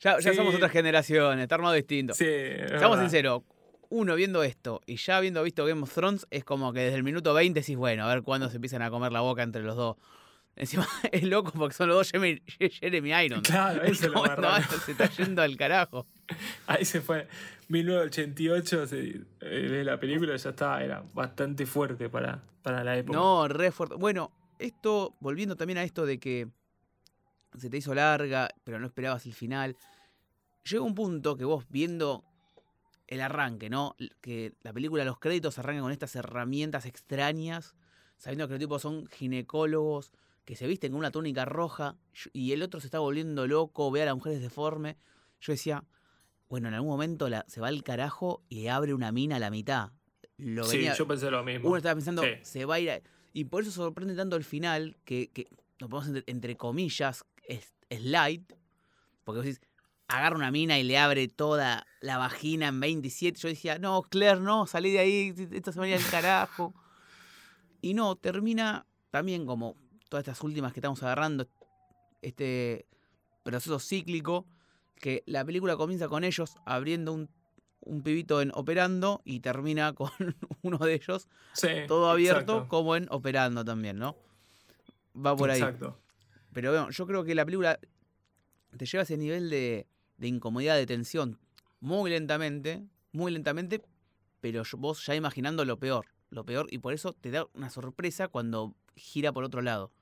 Ya, ya somos otras generaciones, está armado distinto. Sí, Seamos sinceros, uno viendo esto y ya habiendo visto Game of Thrones, es como que desde el minuto 20 decís, bueno, a ver cuándo se empiezan a comer la boca entre los dos. Encima es loco porque son los dos Jeremy, Jeremy Irons. Claro, eso es lo más Se está yendo al carajo. Ahí se fue. 1988 se, eh, la película ya estaba, era bastante fuerte para, para la época. No, re fuerte. Bueno, esto, volviendo también a esto de que se te hizo larga, pero no esperabas el final. Llega un punto que vos viendo el arranque, ¿no? Que la película, los créditos arrancan con estas herramientas extrañas, sabiendo que los tipos son ginecólogos, que se visten con una túnica roja, y el otro se está volviendo loco, ve a las mujeres deforme. Yo decía, bueno, en algún momento la, se va al carajo y abre una mina a la mitad. Lo sí, yo pensé lo mismo. Uno estaba pensando, se va a ir. y por eso sorprende tanto el final, que, que nos ponemos entre, comillas, es, light, porque vos decís, agarra una mina y le abre toda la vagina en 27. Yo decía, no, Claire, no, salí de ahí, esto se va a ir al carajo. Y no, termina también como todas estas últimas que estamos agarrando, este proceso cíclico que la película comienza con ellos abriendo un, un pibito en operando y termina con uno de ellos todo abierto como en operando también, ¿no? Va por ahí. Exacto. Pero bueno, yo creo que la película te lleva a ese nivel de, de incomodidad, de tensión, muy lentamente, muy lentamente, pero vos ya imaginando lo peor, lo peor, y por eso te da una sorpresa cuando gira por otro lado.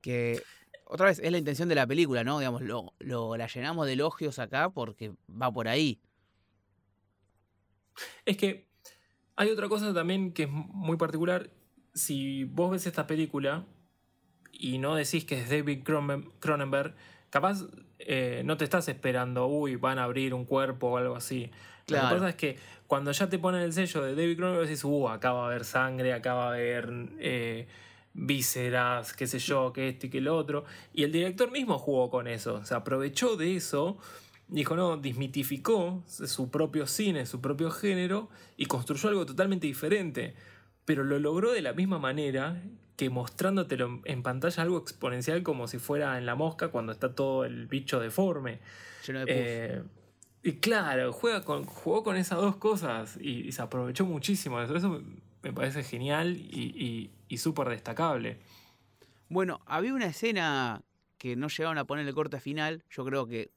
Que otra vez, es la intención de la película, ¿no? Digamos, lo, lo, la llenamos de elogios acá porque va por ahí. Es que hay otra cosa también que es muy particular. Si vos ves esta película y no decís que es David Cronenberg, capaz eh, no te estás esperando, uy, van a abrir un cuerpo o algo así. Claro. Lo que pasa es que cuando ya te ponen el sello de David Cronenberg, decís, uh, acá va a haber sangre, acá va a haber. Eh, vísceras, qué sé yo, que este y que el otro. Y el director mismo jugó con eso, se aprovechó de eso, dijo, no, desmitificó su propio cine, su propio género y construyó algo totalmente diferente. Pero lo logró de la misma manera que mostrándotelo en pantalla algo exponencial como si fuera en la mosca cuando está todo el bicho deforme. Eh, y claro, juega con, jugó con esas dos cosas y, se aprovechó muchísimo. Eso, eso me parece genial y, súper destacable. Bueno, había una escena que no llegaron a poner el corte final, yo creo que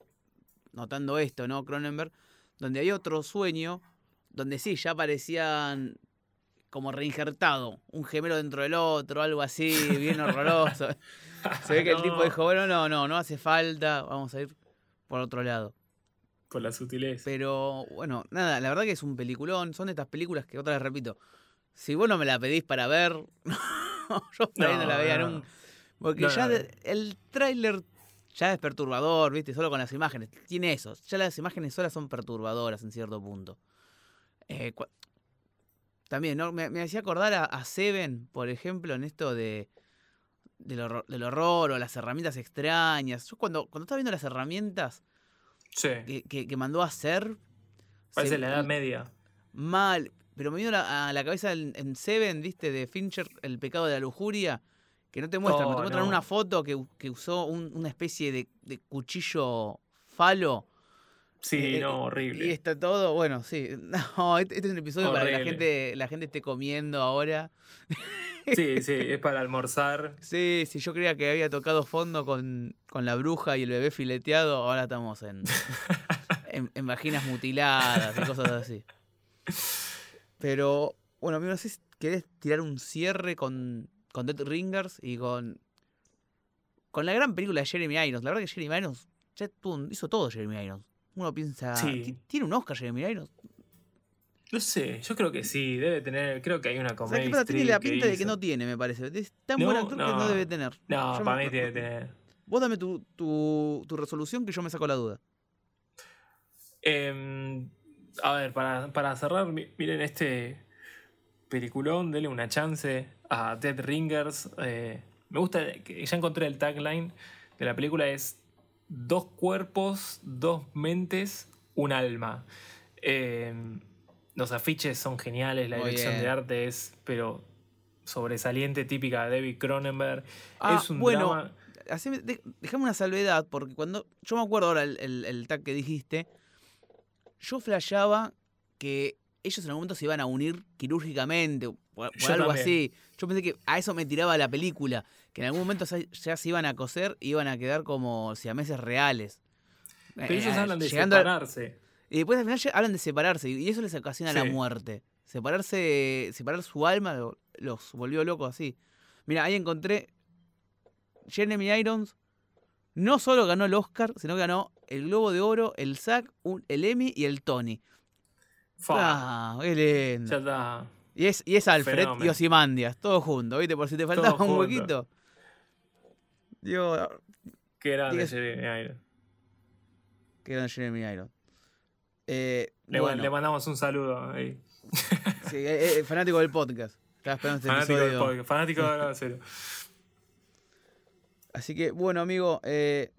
notando esto, ¿no? Cronenberg, donde había otro sueño, donde sí, ya parecían como reinjertado, un gemelo dentro del otro, algo así, bien horroroso. Se ve que el tipo dijo, bueno, no, no, no hace falta, vamos a ir por otro lado. Por la sutileza. Pero bueno, nada, la verdad que es un peliculón, son estas películas que otra vez repito, si vos no me la pedís para ver, yo no, no la veía nunca. Porque ya el tráiler ya es perturbador, ¿viste? Solo con las imágenes. Tiene eso. Ya las imágenes solas son perturbadoras en cierto punto. Eh, también, ¿no? Me, hacía acordar a, Seven, por ejemplo, en esto de del horror, o las herramientas extrañas. Yo cuando, cuando estaba viendo las herramientas que, que, mandó a hacer... Parece la Edad Media. Mal. Pero me vino a la cabeza en, Seven, ¿viste? De Fincher, El pecado de la lujuria. Que no te muestran, te muestran una foto que, usó una especie de, cuchillo falo. Sí, eh, no, horrible. Y está todo, bueno, sí. No, este, este, es un episodio para que la gente, la gente esté comiendo ahora. Sí, sí, es para almorzar. Sí, sí, yo creía que había tocado fondo con, la bruja y el bebé fileteado, ahora estamos en, en, en vaginas mutiladas y cosas así. Pero, bueno, no sé si querés tirar un cierre con, con Dead Ringers y con. Con la gran película de Jeremy Irons. La verdad que Jeremy Irons ya hizo todo Jeremy Irons. Uno piensa. ¿Tiene un Oscar Jeremy Irons? No sé, yo creo que sí, debe tener, creo que hay una O comedia. sea, que tiene la pinta de que no tiene, me parece. Es tan No, buen actor que no no. debe tener. No, Yo para me- mí tiene que tener. Vos dame tu, tu, tu resolución que yo me saco la duda. Em, a ver, para, para cerrar, mi- miren este peliculón, denle una chance a Dead Ringers. eh, me gusta, que ya encontré el tagline de la película, es dos cuerpos, dos mentes, un alma. Em, los afiches son geniales, la Muy dirección bien. de arte es, pero sobresaliente, típica de David Cronenberg. Ah, es un bueno, drama... Dejame una salvedad, porque cuando. Yo me acuerdo ahora el, el, el tag que dijiste. Yo flasheaba que ellos en algún momento se iban a unir quirúrgicamente, o algo también. así. Yo pensé que a eso me tiraba la película. Que en algún momento ya se iban a coser y iban a quedar como siameses reales. Pero Eh, ellos hablan de a- separarse. Y después al final hablan de separarse y eso les ocasiona la muerte. Separarse, separar su alma lo- los volvió locos así. Mira, ahí encontré Jeremy Irons no solo ganó el Oscar, sino que ganó el Globo de Oro, el un- el Emmy y el Tony. Fa, Ah, qué lindo. ya está. Y es, y es Alfred y Fenómeno. Ozymandias, todo junto, ¿viste? Por si te faltaba un huequito. Digo, Qué grande Jeremy Irons. que era Jeremy Irons. Eh, Le, bueno, le mandamos un saludo ahí. sí, eh, eh, fanático del podcast. Estaba esperando este Fanático del podcast, fanático de la serie. Así que, bueno, amigo, eh,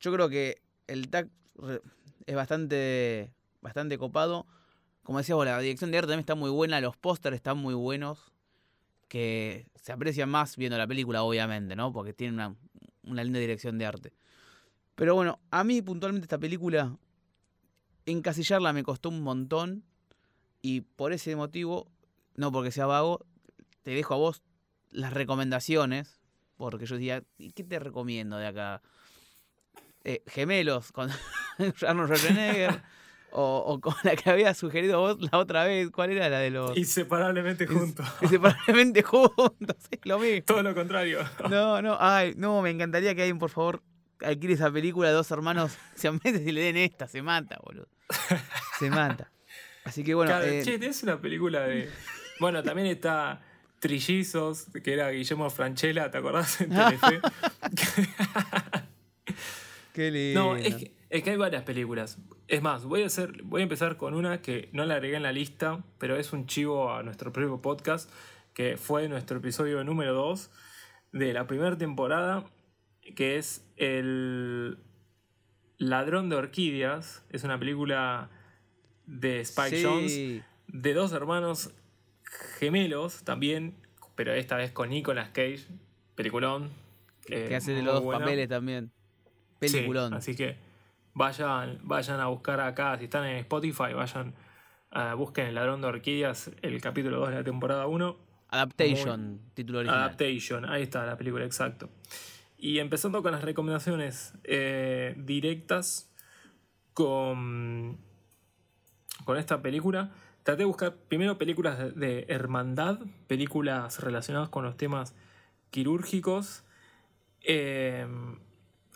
yo creo que el tag re- es bastante, bastante copado. Como decíamos, la dirección de arte también está muy buena, los pósters están muy buenos, que se aprecian más viendo la película, obviamente, ¿no? Porque tiene una, una linda dirección de arte. Pero bueno, a mí puntualmente esta película, encasillarla me costó un montón y por ese motivo, no porque sea vago, te dejo a vos las recomendaciones porque yo decía, ¿y qué te recomiendo de acá? Eh, gemelos con Arnold Schwarzenegger. o, o con la que había sugerido vos la otra vez. ¿Cuál era la de los. Inseparablemente juntos. Inseparablemente juntos? Es lo mismo. Todo lo contrario. No, no, ay, no, me encantaría que alguien, por favor, alquile esa película de dos hermanos siameses y le den esta. Se mata, boludo. Se mata. Así que bueno. Claro, eh, che, es una película de. Bueno, también está Trillizos, que era Guillermo Franchella, ¿te acordás? En Telefe. qué lindo. no, es que, es que hay varias películas. Es más, voy a, hacer, voy a empezar con una que no la agregué en la lista, pero es un chivo a nuestro propio podcast, que fue nuestro episodio número 2 de la primera temporada, que es El Ladrón de Orquídeas. Es una película de Spike Sí. Jones de dos hermanos gemelos también, pero esta vez con Nicolas Cage, peliculón. eh, que hace de los dos buena. papeles también. Sí, Peliculón. así que vayan, vayan a buscar acá, si están en Spotify, vayan, a busquen El Ladrón de Orquídeas, el capítulo 2 de la temporada 1. Adaptation, título original. Adaptation, ahí está la película, exacto. Y empezando con las recomendaciones eh, directas con, con esta película, traté de buscar primero películas de, hermandad, películas relacionadas con los temas quirúrgicos, eh,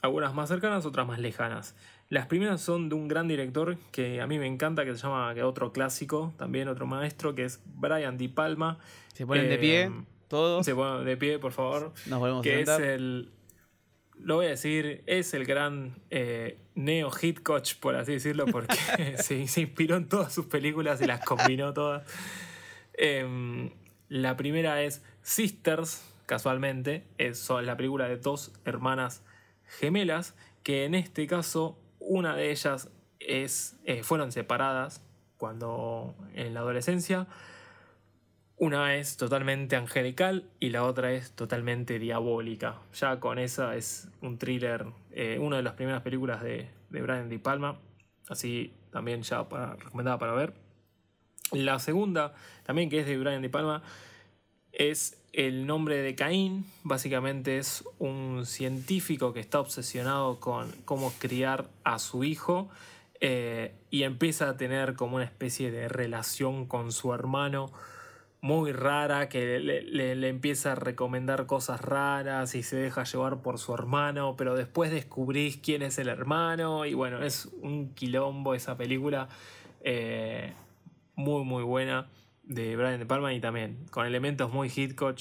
algunas más cercanas, otras más lejanas. Las primeras son de un gran director que a mí me encanta, que se llama, que otro clásico, también otro maestro, que es Brian Di Palma. Se ponen de pie, todos. Se ponen de pie, por favor Nos volvemos a que es sentar. el. Lo voy a decir, es el gran eh, Neo Hit Coach, por así decirlo, porque se, se inspiró en todas sus películas y las combinó todas. Em, la primera es Sisters, casualmente, es la película de dos hermanas gemelas, que en este caso una de ellas es, eh, fueron separadas cuando en la adolescencia. Una es totalmente angelical y la otra es totalmente diabólica. Ya con esa es un thriller, eh, una de las primeras películas de, de Brian De Palma. Así también ya para, recomendada para ver. La segunda, también que es de Brian De Palma, es El nombre de Caín. Básicamente es un científico que está obsesionado con cómo criar a su hijo eh, y empieza a tener como una especie de relación con su hermano muy rara, que le, le- le empieza a recomendar cosas raras y se deja llevar por su hermano, pero después descubrís quién es el hermano y bueno, es un quilombo esa película. eh, muy muy buena de Brian De Palma y también con elementos muy Hitchcock.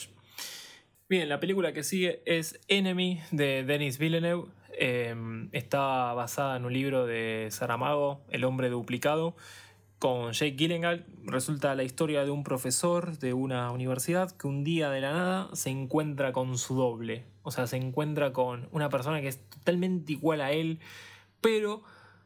Bien, la película que sigue es Enemy de Denis Villeneuve. Em, está basada en un libro de Saramago, El hombre duplicado, con Jake Gyllenhaal. Resulta la historia de un profesor de una universidad que un día de la nada se encuentra con su doble. O sea, se encuentra con una persona que es totalmente igual a él, pero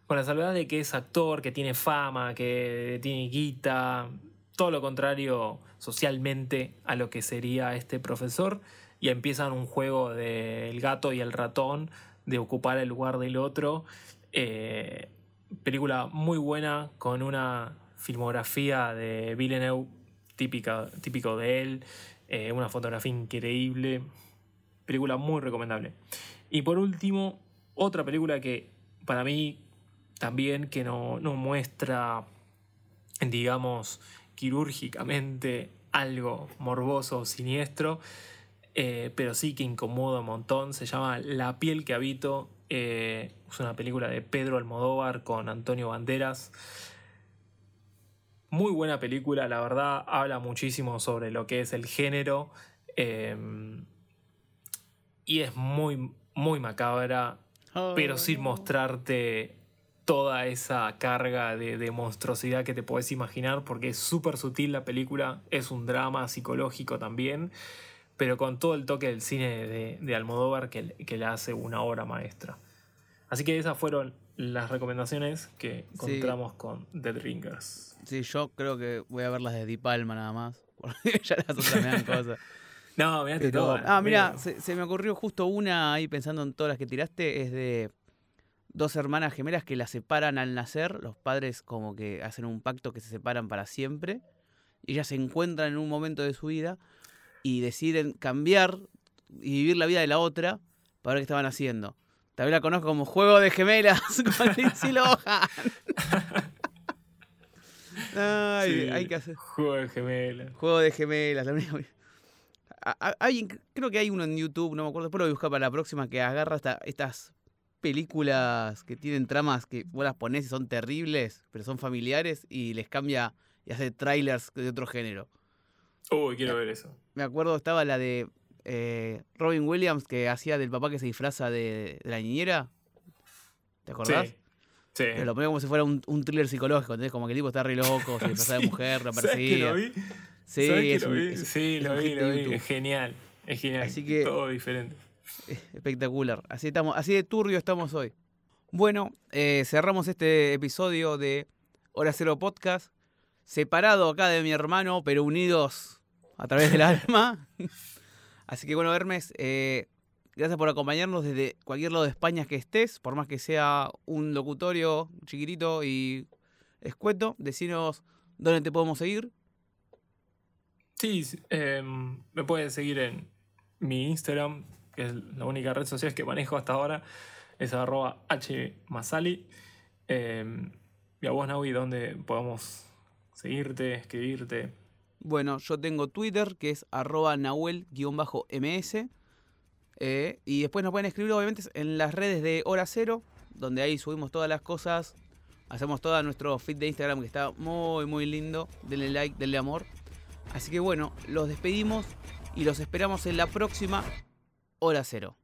con la salvedad de que es actor, que tiene fama, que tiene guita, todo lo contrario socialmente a lo que sería este profesor y empiezan un juego del gato y el ratón de ocupar el lugar del otro. Eh, película muy buena con una filmografía de Villeneuve típica, típico de él, eh, una fotografía increíble, película muy recomendable. Y por último, otra película que para mí también que no, no muestra, digamos, quirúrgicamente algo morboso o siniestro, eh, pero sí que incomoda un montón. Se llama La piel que habito. Eh, es una película de Pedro Almodóvar con Antonio Banderas. Muy buena película, la verdad, habla muchísimo sobre lo que es el género. Em, y es muy, muy macabra, pero sin mostrarte toda esa carga de, monstruosidad que te puedes imaginar, porque es súper sutil la película, es un drama psicológico también, pero con todo el toque del cine de, Almodóvar que, que, le hace una obra maestra. Así que esas fueron las recomendaciones que encontramos con Dead Ringers. Sí, yo creo que voy a ver las de Di Palma nada más, porque ya las otras me dan cosas. No, mirate todas. Ah, mira, se, se, me ocurrió justo una ahí pensando en todas las que tiraste, es de dos hermanas gemelas que las separan al nacer, los padres como que hacen un pacto que se separan para siempre, y ellas se encuentran en un momento de su vida y deciden cambiar y vivir la vida de la otra para ver qué estaban haciendo. También la conozco como Juego de Gemelas con Lindsay Lohan. Ay, hay que hacer. Juego de gemelas. Juego de gemelas. La única... creo que hay uno en YouTube, no me acuerdo, después lo voy a buscar para la próxima, que agarra estas películas que tienen tramas que vos las ponés y son terribles, pero son familiares y les cambia y hace trailers de otro género. Uy, quiero ver eso. Me acuerdo, estaba la de eh, Robin Williams que hacía del papá que se disfraza de, la niñera. ¿Te acordás? Sí. Sí. Pero lo ponía como si fuera un, thriller psicológico, ¿entendés? Como que el tipo está re loco, se disfraza de mujer, lo persigue. lo vi? Sí, lo vi? sí, lo vi, lo vi. Es genial. Es genial. Así que, Todo diferente. Espectacular. Así, estamos, así de turbio estamos hoy. Bueno, eh, cerramos este episodio de Hora Cero Podcast. Separado acá de mi hermano, pero unidos a través del alma. Así que bueno, Hermes, eh, gracias por acompañarnos desde cualquier lado de España que estés, por más que sea un locutorio chiquitito y escueto. Decinos dónde te podemos seguir. Sí, em, me pueden seguir en mi Instagram, que es la única red social que manejo hasta ahora, es arroba hmasali. Eh, y a vos, Naui, ¿dónde podemos seguirte, escribirte? Bueno, yo tengo Twitter, que es arroba nahuel-ms. Eh, y después nos pueden escribir, obviamente, en las redes de Hora Cero, donde ahí subimos todas las cosas. Hacemos todo nuestro feed de Instagram, que está muy, muy lindo. Denle like, denle amor. Así que bueno, los despedimos y los esperamos en la próxima hora cero.